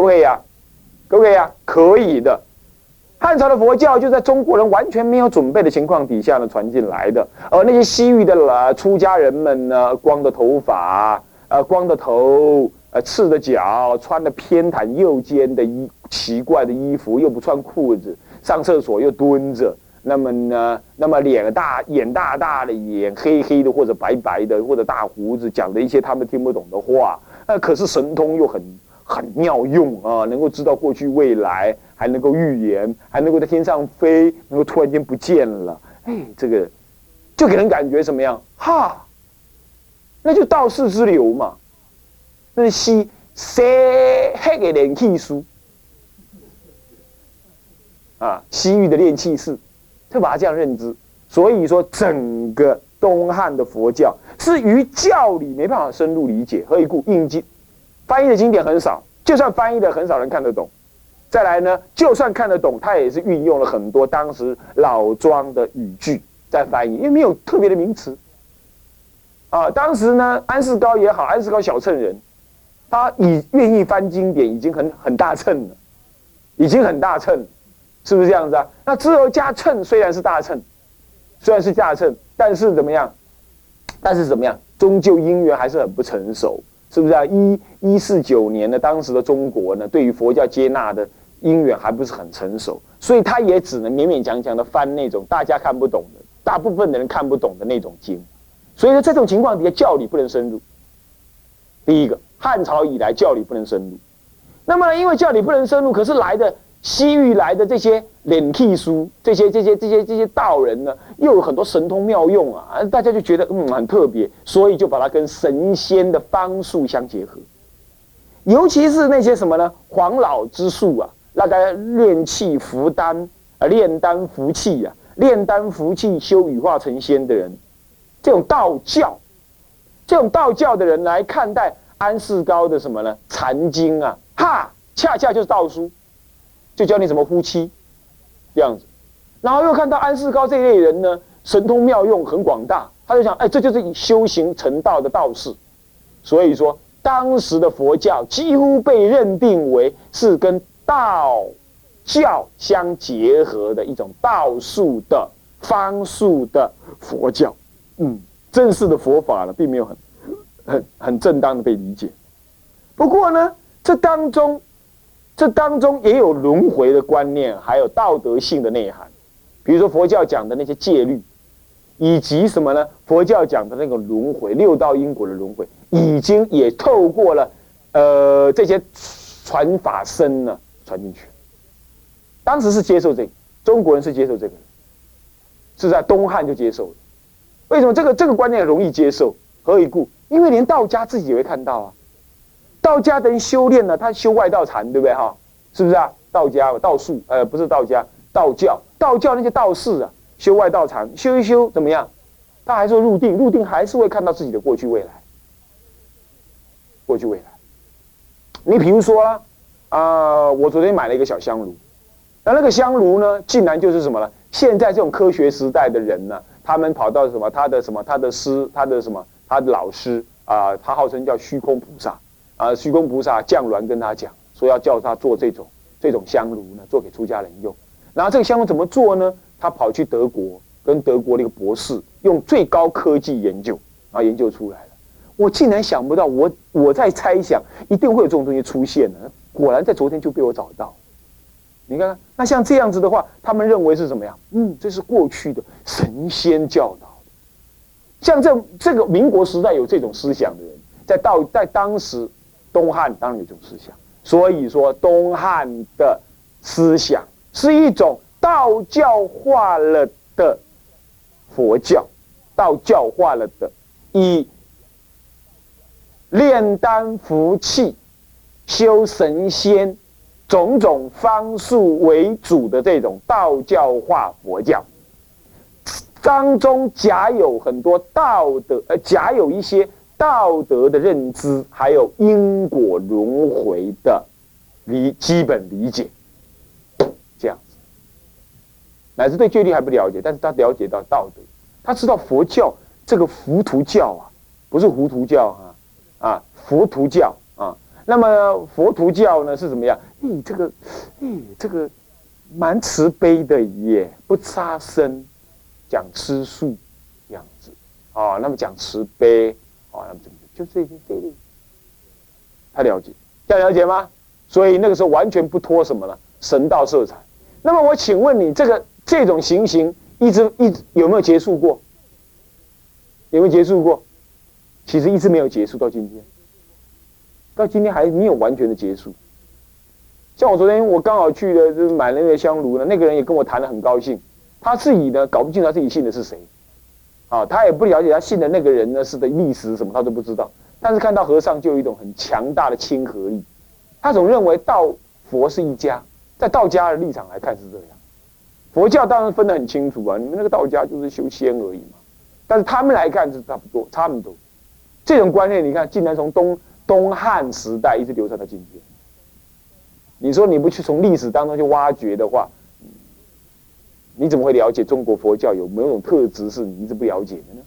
可不可以啊？可不可以啊？可以的。汉朝的佛教就在中国人完全没有准备的情况底下呢传进来的，而那些西域的呃出家人们呢，光着头发，呃，光着头，呃，赤着脚，穿的偏袒右肩的衣奇怪的衣服，又不穿裤子，上厕所又蹲着，那么呢，那么脸大眼大大的，眼黑黑的或者白白的或者大胡子，讲的一些他们听不懂的话，那可是神通又很。很妙用啊，能够知道过去未来，还能够预言，还能够在天上飞，能够突然间不见了。哎，这个就给人感觉怎么样？哈，那就道士之流嘛。那是西西黑的炼气术啊，西域的炼气士，就把它这样认知。所以说，整个东汉的佛教是于教理没办法深入理解，何以故？应经。翻译的经典很少，就算翻译的很少人看得懂。再来呢，就算看得懂，他也是运用了很多当时老庄的语句在翻译，因为没有特别的名词。啊，当时呢，安世高也好，安世高小乘人，他已愿意翻经典，已经很很大乘了，已经很大乘，是不是这样子啊？那之后加乘虽然是大乘，虽然是大乘，但是怎么样？但是怎么样？终究因缘还是很不成熟。是不是啊？一一四九年的，当时的中国呢，对于佛教接纳的因缘还不是很成熟，所以他也只能勉勉强强的翻那种大家看不懂的、大部分的人看不懂的那种经。所以说，这种情况底下，教理不能深入。第一个，汉朝以来教理不能深入。那么，因为教理不能深入，可是来的。西域来的这些脸替书，这些这些这些这些道人呢，又有很多神通妙用啊，大家就觉得嗯很特别，所以就把它跟神仙的方术相结合。尤其是那些什么呢，黄老之术啊，那个炼气服丹啊，炼丹服气啊，炼丹服气修羽化成仙的人，这种道教，这种道教的人来看待安世高的什么呢？禅经啊，哈，恰恰就是道书。就教你怎么呼气，这样子，然后又看到安世高这一类人呢，神通妙用很广大，他就想，哎，这就是修行成道的道士。所以说，当时的佛教几乎被认定为是跟道教相结合的一种道术的方术的佛教。嗯，正式的佛法呢，并没有很很很正当的被理解。不过呢，这当中。这当中也有轮回的观念，还有道德性的内涵，比如说佛教讲的那些戒律，以及什么呢？佛教讲的那个轮回、六道因果的轮回，已经也透过了，呃，这些传法僧呢传进去。当时是接受这个，中国人是接受这个，是在东汉就接受了。为什么这个这个观念容易接受？何以故？因为连道家自己也会看到啊。道家的人修炼呢，他修外道禅，对不对哈？是不是啊？道家道术，呃，不是道家，道教，道教那些道士啊，修外道禅，修一修怎么样？他还是入定，入定还是会看到自己的过去未来。过去未来，你比如说啦，啊，我昨天买了一个小香炉，那那个香炉呢，竟然就是什么呢？现在这种科学时代的人呢，他们跑到什么？他的什么？他的师，他的什么？他的老师啊，他号称叫虚空菩萨。啊，虚空菩萨降鸾跟他讲，说要叫他做这种这种香炉呢，做给出家人用。然后这个香炉怎么做呢？他跑去德国，跟德国的一个博士用最高科技研究，然后研究出来了。我竟然想不到，我我在猜想，一定会有这种东西出现呢。果然在昨天就被我找到。你看看，那像这样子的话，他们认为是什么呀？嗯，这是过去的神仙教导。像这这个民国时代有这种思想的人，在到在当时。东汉当然有这种思想，所以说东汉的思想是一种道教化了的佛教，道教化了的以炼丹服气、修神仙种种方术为主的这种道教化佛教，当中夹有很多道德，呃，夹有一些。道德的认知，还有因果轮回的理基本理解，这样子，乃至对戒律还不了解，但是他了解到道德，他知道佛教这个浮屠教啊，不是糊涂教啊，啊，佛徒教啊，那么佛徒教呢是怎么样？咦，这个，咦，这个蛮慈悲的耶，不杀生，讲吃素，这样子，啊，那么讲慈悲，哦，那么怎么就这些这类，他了解，要了解吗？所以那个时候完全不脱什么了神道色彩。那么我请问你，这个这种情形一直一直有没有结束过？有没有结束过？其实一直没有结束到今天。到今天还没有完全的结束。像我昨天我刚好去的，就是买那个香炉呢，那个人也跟我谈的很高兴。他自己呢搞不清楚他自己信的是谁，啊，他也不了解他信的那个人呢是的历史什么他都不知道。但是看到和尚就有一种很强大的亲和力，他总认为道佛是一家，在道家的立场来看是这样。佛教当然分得很清楚啊，你们那个道家就是修仙而已嘛。但是他们来看是差不多，差不多。这种观念你看，竟然从东。东汉时代一直流传到今天。你说你不去从历史当中去挖掘的话，你怎么会了解中国佛教有某种特质是你一直不了解的呢？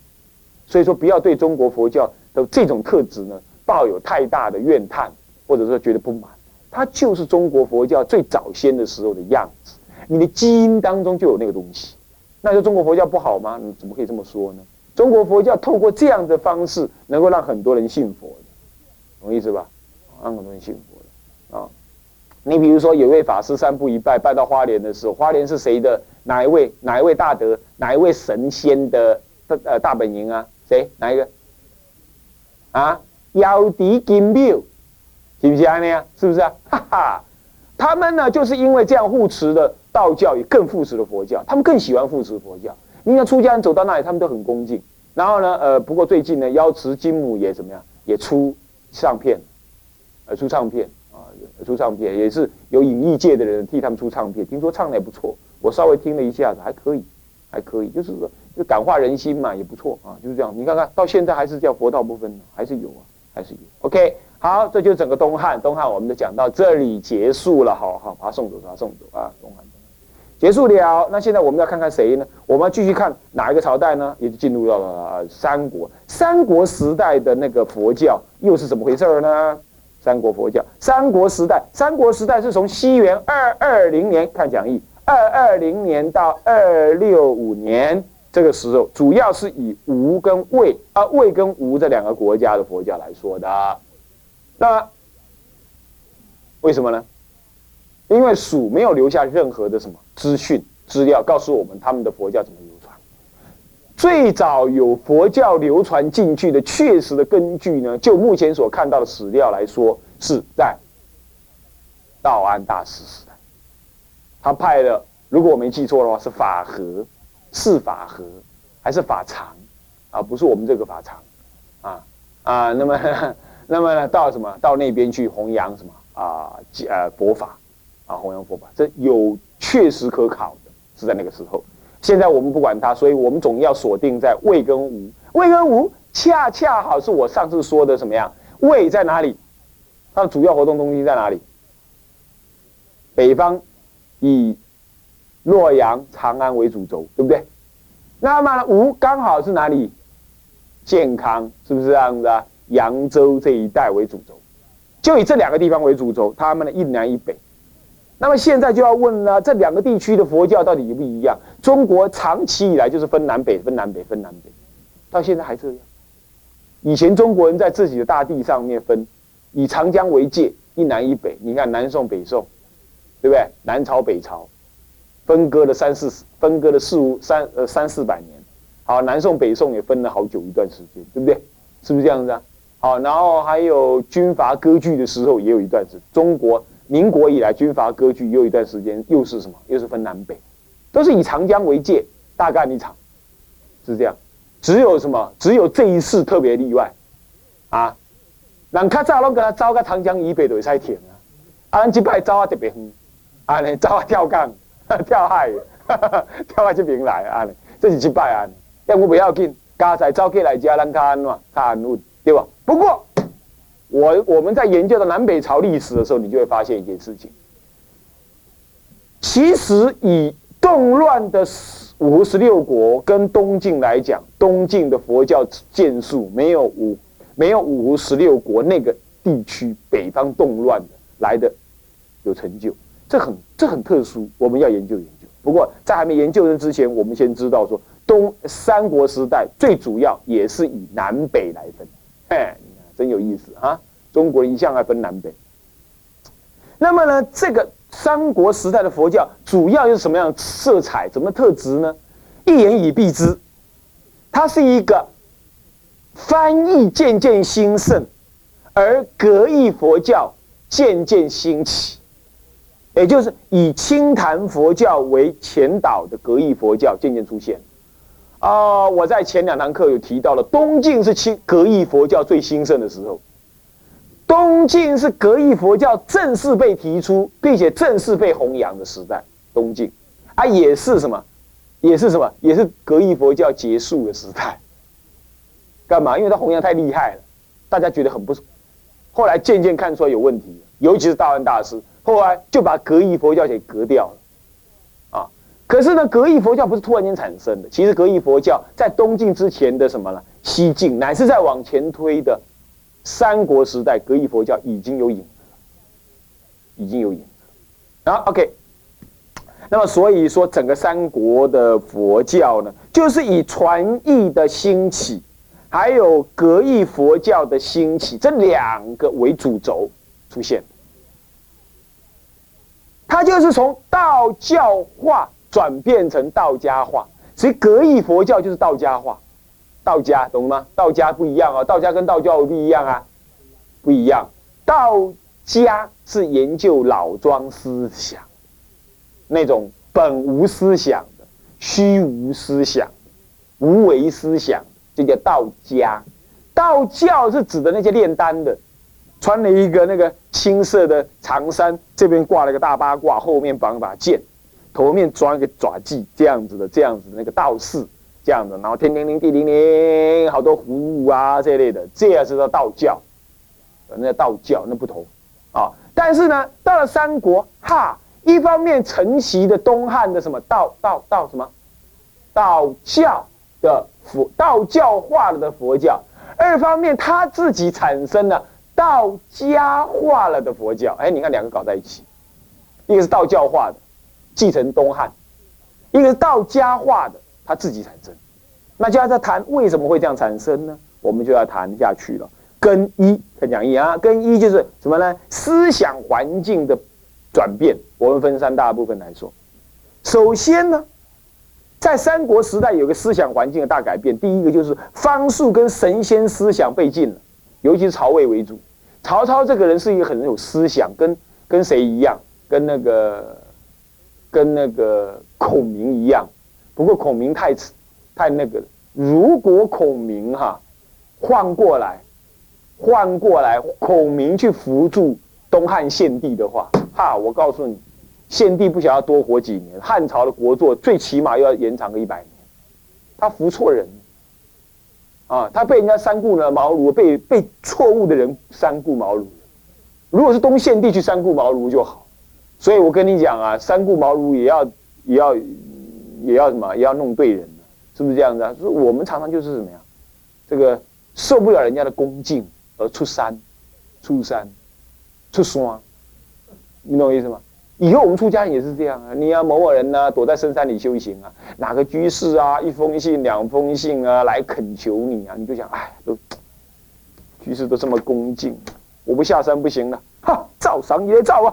所以说，不要对中国佛教的这种特质呢抱有太大的怨叹，或者说觉得不满。它就是中国佛教最早先的时候的样子，你的基因当中就有那个东西。那说中国佛教不好吗？你怎么可以这么说呢？中国佛教透过这样的方式，能够让很多人信佛的。懂意思吧？让很多人信！你比如说，有位法师三步一拜，拜到花莲的时候，花莲是谁的？哪一位？哪一位大德？哪一位神仙的呃大本营啊？谁？哪一个？啊？妖笛金庙，是不是啊？那样是不是啊？哈哈！他们呢，就是因为这样护持的道教，也更护持的佛教。他们更喜欢护持佛教。你看出家人走到那里，他们都很恭敬。然后呢，呃，不过最近呢，瑶池金母也怎么样？也出。唱片，呃，出唱片，出唱片也是有影艺界的人替他们出唱片，听说唱的也不错，我稍微听了一下子，还可以，还可以，就是说就感化人心嘛，也不错啊，就是这样。你看看到现在还是叫佛道不分，还是有啊，还是有。OK，好，这就是整个东汉，东汉我们就讲到这里结束了，好好把它送走，把它送走啊，东汉。结束了，那现在我们要看看谁呢？我们要继续看哪一个朝代呢？也就进入到了三国。三国时代的那个佛教又是怎么回事呢？三国佛教，三国时代，三国时代是从西元二二零年看讲义，二二零年到二六五年这个时候，主要是以吴跟魏啊，魏跟吴这两个国家的佛教来说的。那为什么呢？因为蜀没有留下任何的什么资讯资料，告诉我们他们的佛教怎么。最早有佛教流传进去的确实的根据呢，就目前所看到的史料来说，是在道安大师时代。他派了，如果我没记错的话，是法和，是法和，还是法常啊？不是我们这个法常啊啊。那么，那么呢，到什么？到那边去弘扬什么啊？呃，佛法。啊，弘扬佛法，这有确实可考的，是在那个时候。现在我们不管它，所以我们总要锁定在魏跟吴。魏跟吴恰恰好是我上次说的什么样？魏在哪里？它的主要活动中心在哪里？北方，以洛阳、长安为主轴，对不对？那么吴刚好是哪里？健康，是不是这样子啊？扬州这一带为主轴，就以这两个地方为主轴，他们的一南一北。那么现在就要问了，这两个地区的佛教到底一不一样？中国长期以来就是分南北，分南北，分南北，到现在还这样。以前中国人在自己的大地上面分，以长江为界，一南一北。你看南宋、北宋，对不对？南朝、北朝，分割了三四分割了四五三呃三四百年。好，南宋、北宋也分了好久一段时间，对不对？是不是这样子啊？好，然后还有军阀割据的时候，也有一段时中国。民国以来，军阀割据又一段时间，又是什么？又是分南北，都是以长江为界，大干一场，是这样。只有什么？只有这一次特别例外，啊，人较早拢跟他招到长江以北就会使停啊，啊，咱这摆走啊特别远，啊，尼走啊跳港、跳海，跳到这边来啊，这是一摆啊，要不不要紧，加在走起来家，咱较安怎，较安稳，对吧？不过。我我们在研究的南北朝历史的时候，你就会发现一件事情。其实以动乱的五胡十六国跟东晋来讲，东晋的佛教建树没有五没有五胡十六国那个地区北方动乱的来的有成就，这很这很特殊，我们要研究研究。不过在还没研究的之前，我们先知道说东三国时代最主要也是以南北来分，哎，真有意思啊！中国一向爱分南北。那么呢，这个三国时代的佛教主要是什么样色彩、什么特质呢？一言以蔽之，它是一个翻译渐渐兴盛，而格义佛教渐渐兴起，也就是以清谈佛教为前导的格义佛教渐渐出现。啊，我在前两堂课有提到了，东晋是清格义佛教最兴盛的时候。东晋是格义佛教正式被提出，并且正式被弘扬的时代。东晋啊，也是什么？也是什么？也是格义佛教结束的时代。干嘛？因为他弘扬太厉害了，大家觉得很不。后来渐渐看出来有问题，尤其是大安大师，后来就把格义佛教给革掉了。可是呢，格义佛教不是突然间产生的，其实格义佛教在东晋之前的什么呢？西晋乃是在往前推的。三国时代，格义佛教已经有影子，已经有影子了。啊，OK。那么，所以说，整个三国的佛教呢，就是以传译的兴起，还有格义佛教的兴起这两个为主轴出现。它就是从道教化转变成道家化，所以格义佛教就是道家化。道家懂吗？道家不一样啊，道家跟道教不一样啊，不一样。道家是研究老庄思想，那种本无思想的、虚无思想、无为思想，这叫道家。道教是指的那些炼丹的，穿了一个那个青色的长衫，这边挂了个大八卦，后面绑把剑，头面装一个爪髻，这样子的，这样子的那个道士。这样的，然后天灵灵地灵灵，好多葫芦啊这类的，这也是叫道教，那道教那不同啊。但是呢，到了三国，哈，一方面承袭的东汉的什么道道道什么道教的佛道教化了的佛教，二方面他自己产生了道家化了的佛教。哎，你看两个搞在一起，一个是道教化的，继承东汉；一个是道家化的。他自己产生，那就要在谈为什么会这样产生呢？我们就要谈下去了。跟一，他讲一啊，跟一就是什么呢？思想环境的转变。我们分三大部分来说。首先呢，在三国时代有个思想环境的大改变。第一个就是方术跟神仙思想被禁了，尤其是曹魏为主。曹操这个人是一个很有思想，跟跟谁一样？跟那个跟那个孔明一样。不过孔明太太那个了，如果孔明哈换过来，换过来，孔明去扶助东汉献帝的话，哈，我告诉你，献帝不想要多活几年，汉朝的国祚最起码又要延长个一百年。他扶错人，啊，他被人家三顾了茅庐，被被错误的人三顾茅庐。如果是东献帝去三顾茅庐就好，所以我跟你讲啊，三顾茅庐也要也要。也要什么？也要弄对人，是不是这样子啊？所以我们常常就是什么呀？这个受不了人家的恭敬而出山，出山，出山，你懂我意思吗？以后我们出家人也是这样啊。你要某某人呢，躲在深山里修行啊，哪个居士啊，一封信、两封信啊，来恳求你啊，你就想，哎，都居士都这么恭敬，我不下山不行了，哈，照上也照啊，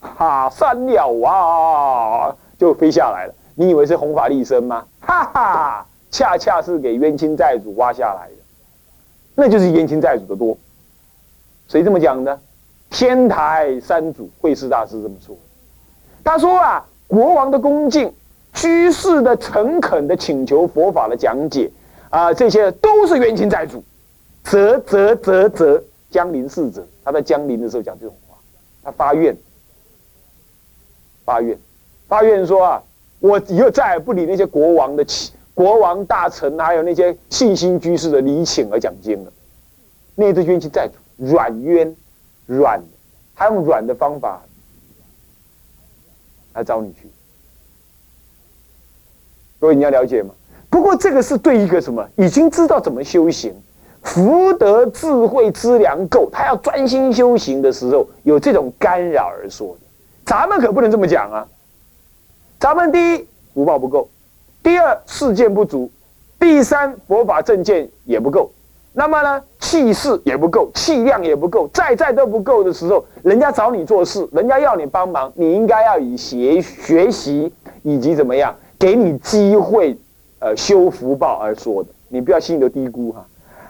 哈，三鸟啊，就飞下来了。你以为是弘法利生吗？哈哈，恰恰是给冤亲债主挖下来的，那就是冤亲债主的多。谁这么讲的？天台三祖慧师大师这么说。他说啊，国王的恭敬，居士的诚恳的请求佛法的讲解，啊，这些都是冤亲债主。啧啧啧啧，江陵逝者，他在江陵的时候讲这种话，他发愿，发愿，发愿说啊。我以后再也不理那些国王的国王大臣，还有那些信心居士的礼请而讲经了。那些冤亲债主，软冤，软，他用软的方法来找你去。各位你要了解吗？不过这个是对一个什么已经知道怎么修行，福德智慧资粮够，他要专心修行的时候，有这种干扰而说的。咱们可不能这么讲啊！咱们第一福报不够，第二事件不足，第三佛法正见也不够。那么呢，气势也不够，气量也不够，在在都不够的时候，人家找你做事，人家要你帮忙，你应该要以学学习以及怎么样，给你机会，呃，修福报而说的。你不要心里头低估哈，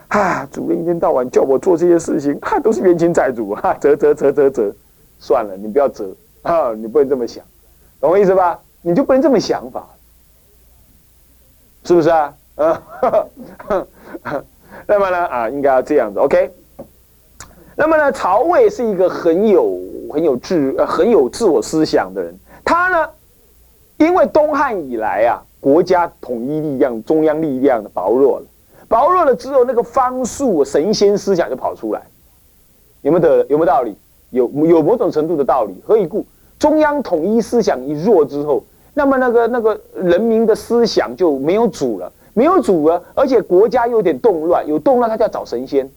啊，主任一天到晚叫我做这些事情，哈，都是冤亲债主哈，折折折折折，算了，你不要折啊，你不能这么想，懂我意思吧？你就不能这么想法，是不是啊？啊。那么呢，啊，应该要这样子，OK。那么呢，曹魏是一个很有、很有自、呃很有自我思想的人。他呢，因为东汉以来啊，国家统一力量、中央力量的薄弱了，薄弱了之后，那个方术、神仙思想就跑出来，有没有的？有没有道理？有有某种程度的道理。何以故？中央统一思想一弱之后，那么那个那个人民的思想就没有主了。没有主了，而且国家又有点动乱，有动乱他就要找神仙，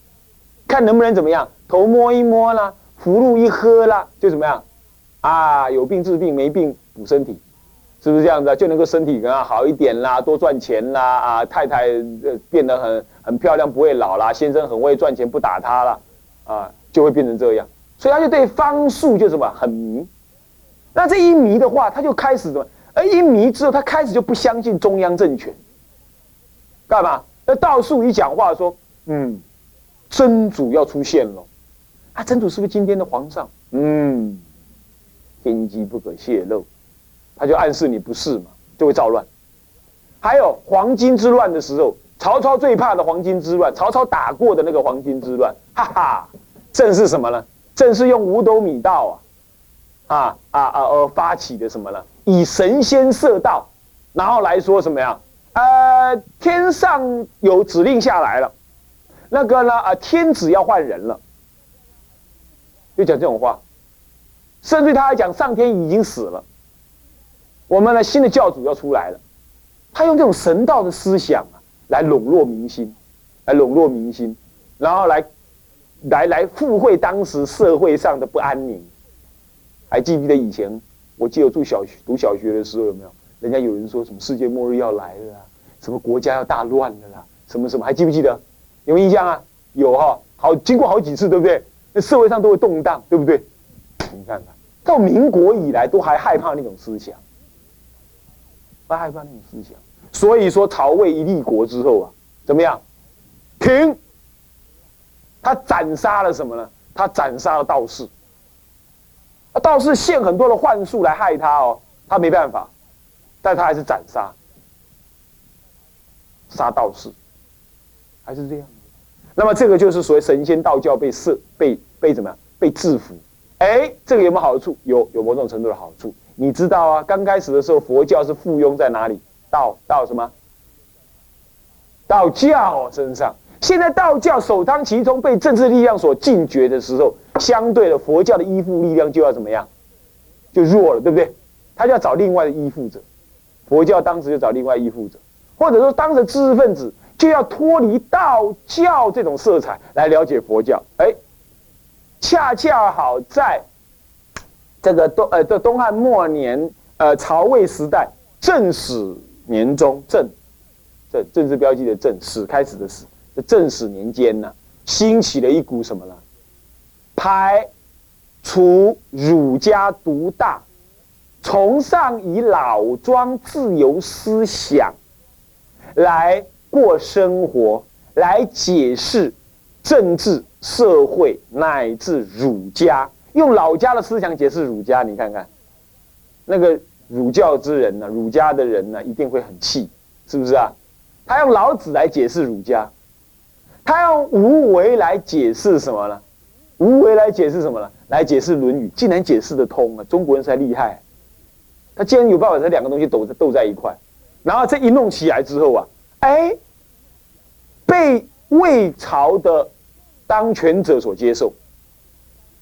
看能不能怎么样，头摸一摸啦，符箓一喝啦，就怎么样，啊，有病治病，没病补身体，是不是这样子？就能够身体啊好一点啦，多赚钱啦，啊，太太变得很很漂亮，不会老啦，先生很会赚钱，不打他了，啊，就会变成这样，所以他就对方术就什么很迷，那这一迷的话，他就开始什么？而一迷之后，他开始就不相信中央政权。干嘛？那道术一讲话说，嗯，真主要出现了，啊，真主是不是今天的皇上？嗯，天机不可泄露，他就暗示你不是嘛，就会造乱。还有黄巾之乱的时候，曹操最怕的黄巾之乱，曹操打过的那个黄巾之乱，哈哈，正是什么呢？正是用五斗米道啊，啊啊啊而发起的什么呢？以神仙设道，然后来说什么呀？呃，天上有指令下来了，那个呢？啊，天子要换人了，就讲这种话，甚至他还讲上天已经死了，我们的新的教主要出来了，他用这种神道的思想啊，来笼络民心，来笼络民心，然后来，来来附会当时社会上的不安宁。还记不记得以前？我记得住小学读小学的时候有没有？人家有人说什么世界末日要来了，什么国家要大乱了啦，什么什么还记不记得？有印象啊？有哈，好，经过好几次，对不对？那社会上都会动荡，对不对？你看看到民国以来都还害怕那种思想，还害怕那种思想。所以说曹魏一立国之后啊，怎么样？停！他斩杀了什么呢？他斩杀了道士，道士献很多的幻术来害他哦，他没办法。但他还是斩杀，杀道士，还是这样。那么这个就是所谓神仙道教被设被被怎么样被制服？哎，这个有没有好处？有有某种程度的好处。你知道啊，刚开始的时候佛教是附庸在哪里？道道什么？道教身上。现在道教首当其冲被政治力量所禁绝的时候，相对的佛教的依附力量就要怎么样？就弱了，对不对？他就要找另外的依附者。佛教当时就找另外依附者，或者说当时知识分子就要脱离道教这种色彩来了解佛教。哎，恰恰好在这个东呃的东汉末年，呃曹魏时代正始年中正这政治标记的正始开始的始，这正始年间呢，兴起了一股什么呢？排除儒家独大。崇尚以老庄自由思想来过生活，来解释政治、社会乃至儒家，用老家的思想解释儒家。你看看，那个儒教之人呢，儒家的人呢，一定会很气，是不是啊？他用老子来解释儒家，他用无为来解释什么呢？无为来解释什么呢？来解释《论语》，竟然解释得通啊！中国人才厉害。他竟然有办法，这两个东西斗斗在一块，然后这一弄起来之后啊，哎，被魏朝的当权者所接受。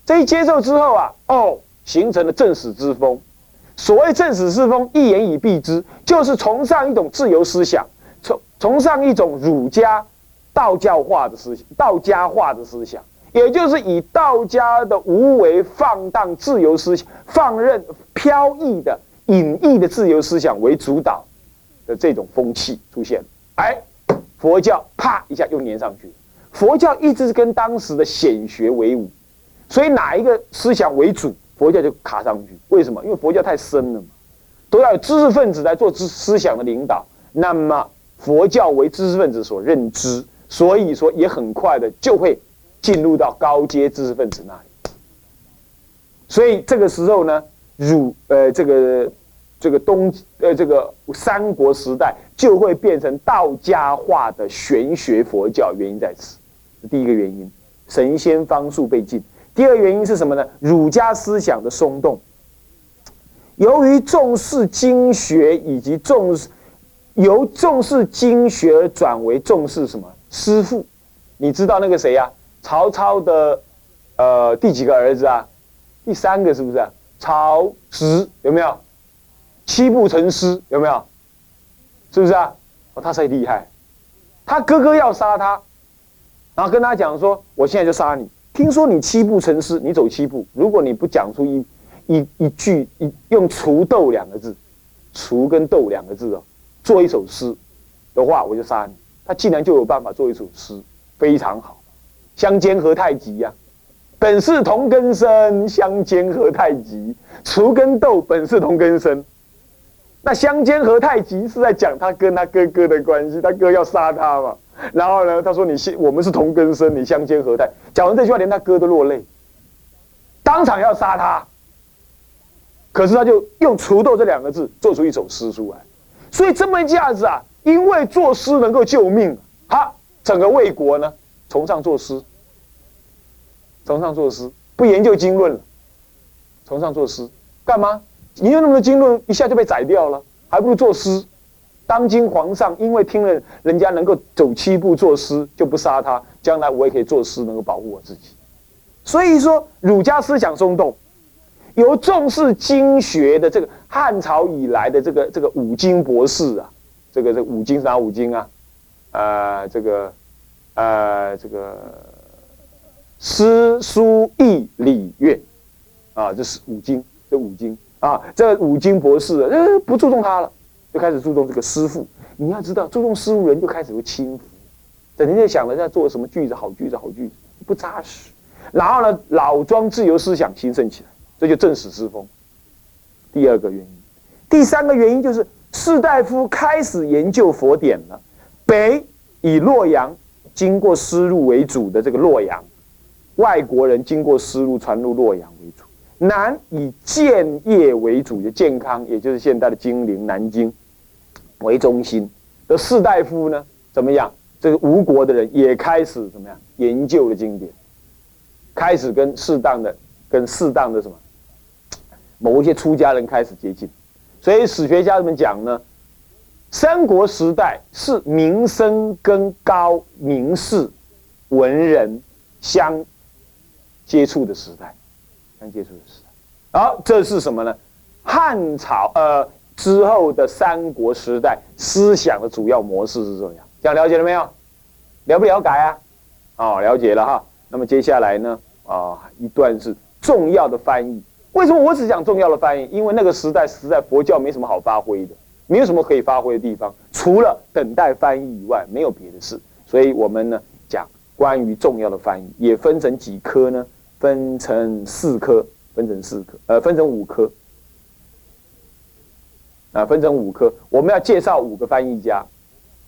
这一接受之后啊，哦，形成了正史之风。所谓正史之风，一言以蔽之，就是崇尚一种自由思想，崇崇尚一种儒家道教化的思想，道家化的思想，也就是以道家的无为放荡自由思想、放任飘逸的隐逸的自由思想为主导的这种风气出现，哎，佛教啪一下又粘上去。佛教一直是跟当时的显学为伍，所以哪一个思想为主，佛教就卡上去。为什么？因为佛教太深了嘛，都要有知识分子来做知思想的领导。那么佛教为知识分子所认知。所以说，也很快的就会进入到高阶知识分子那里。所以这个时候呢，儒呃这个这个东呃这个三国时代就会变成道家化的玄学佛教，原因在此。第一个原因，神仙方术被禁；第二原因是什么呢？儒家思想的松动。由于重视经学以及重视由重视经学转为重视什么？师傅，你知道那个谁呀？曹操的，呃，第几个儿子啊？第三个是不是？曹植有没有？七步成诗有没有？是不是啊？哦，他才厉害。他哥哥要杀他，然后跟他讲说：“我现在就杀你。听说你七步成诗，你走七步，如果你不讲出一一一句一用‘锄豆’两个字，‘锄’跟‘豆’两个字哦，做一首诗的话，我就杀你。”他竟然就有办法做一首诗，非常好。相煎何太急呀？本是同根生，相煎何太急？锄跟豆本是同根生。那相煎何太急是在讲他跟他哥哥的关系，他哥要杀他嘛。然后呢，他说你，我们是同根生，你相煎何太？讲完这句话，连他哥都落泪，当场要杀他。可是他就用锄豆这两个字做出一首诗出来，所以这么一下子啊。因为作诗能够救命，哈，整个魏国呢崇尚作诗，崇尚作诗，不研究经论了，崇尚作诗，干嘛？研究那么多经论，一下就被宰掉了，还不如作诗。当今皇上因为听了人家能够走七步作诗，就不杀他，将来我也可以作诗，能够保护我自己。所以说，儒家思想松动，由重视经学的这个汉朝以来的这个这个五经博士啊。这个这五经是哪五经啊？呃，这个，呃，这个诗书易礼乐，啊，这是五经，这五经啊，这五经博士呃不注重他了，就开始注重这个诗赋。你要知道，注重诗赋人就开始会轻浮，整天就想着在做什么句子，好句子，好句子，不扎实。然后呢，老庄自由思想兴盛起来，这就正史之风。第二个原因，第三个原因就是。士大夫开始研究佛典了。北以洛阳经过丝路为主的这个洛阳，外国人经过丝路传入洛阳为主。南以建业为主，就健康，也就是现代的金陵、南京为中心的士大夫呢，怎么样？这个吴国的人也开始怎么样研究了经典，开始跟适当的、跟适当的什么某一些出家人开始接近。所以史学家们讲呢，三国时代是民生跟高名士、文人相接触的时代，相接触的时代。好，这是什么呢？汉朝呃之后的三国时代思想的主要模式是这样，这样了解了没有？了不了解啊？哦，了解了哈。那么接下来呢？啊，一段是重要的翻译。为什么我只讲重要的翻译？因为那个时代实在佛教没什么好发挥的，没有什么可以发挥的地方，除了等待翻译以外，没有别的事。所以我们呢讲关于重要的翻译，也分成几科呢？分成四科，分成四科，呃，分成五科，啊，分成五科。我们要介绍五个翻译家，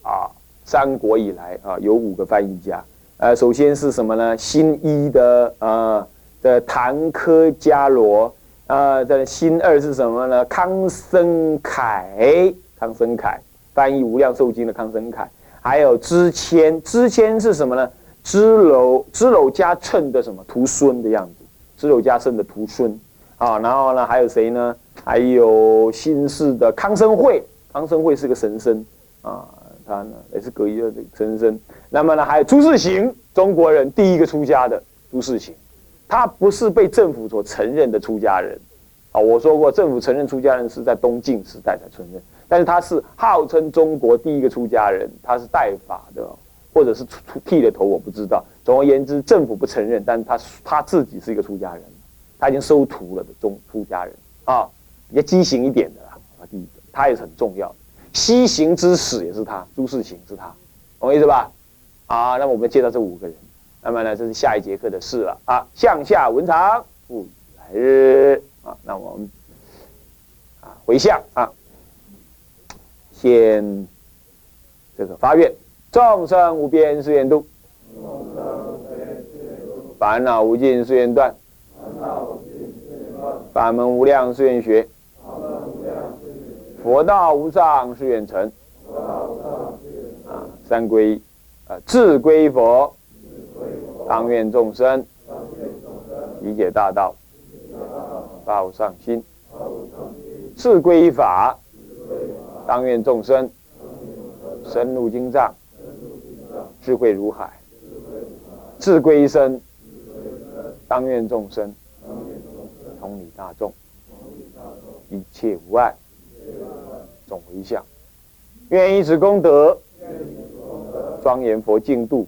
啊，三国以来啊有五个翻译家，呃，首先是什么呢？新一的啊。的谭科伽罗，啊，的新二是什么呢？康生凯，康生凯翻译《无量寿经》的康生凯，还有支谦，支谦是什么呢？支娄支娄迦谶的什么徒孙的样子？支娄迦谶的徒孙啊，然后呢，还有谁呢？还有新氏的康生会，康生会是个神僧啊，他呢也是隔一个神僧。那么呢，还有朱世行，中国人第一个出家的朱世行。他不是被政府所承认的出家人，啊，我说过，政府承认出家人是在东晋时代才承认，但是他是号称中国第一个出家人，他是代法的，或者是剃了头，我不知道。总而言之，政府不承认，但是他他自己是一个出家人，他已经收徒了的中出家人啊，比较畸形一点的啦。啊，第一个，他也是很重要的。西行之始也是他，朱世行是他，懂我意思吧？啊，那么我们介绍这五个人，那么呢，这是下一节课的事了啊。向下文长，复来日。啊，那我们啊回向啊，先这个发愿，众生无边誓愿度，烦恼无尽誓愿断，法门无量誓愿学。佛道无上誓愿成，啊，三归，啊，智归佛，当愿众生理解大道，报上心；自归法，当愿众生深入经藏，智慧如海；自归身，当愿众生同理大众，一切无碍。总回向，愿以此功德，庄严佛净土，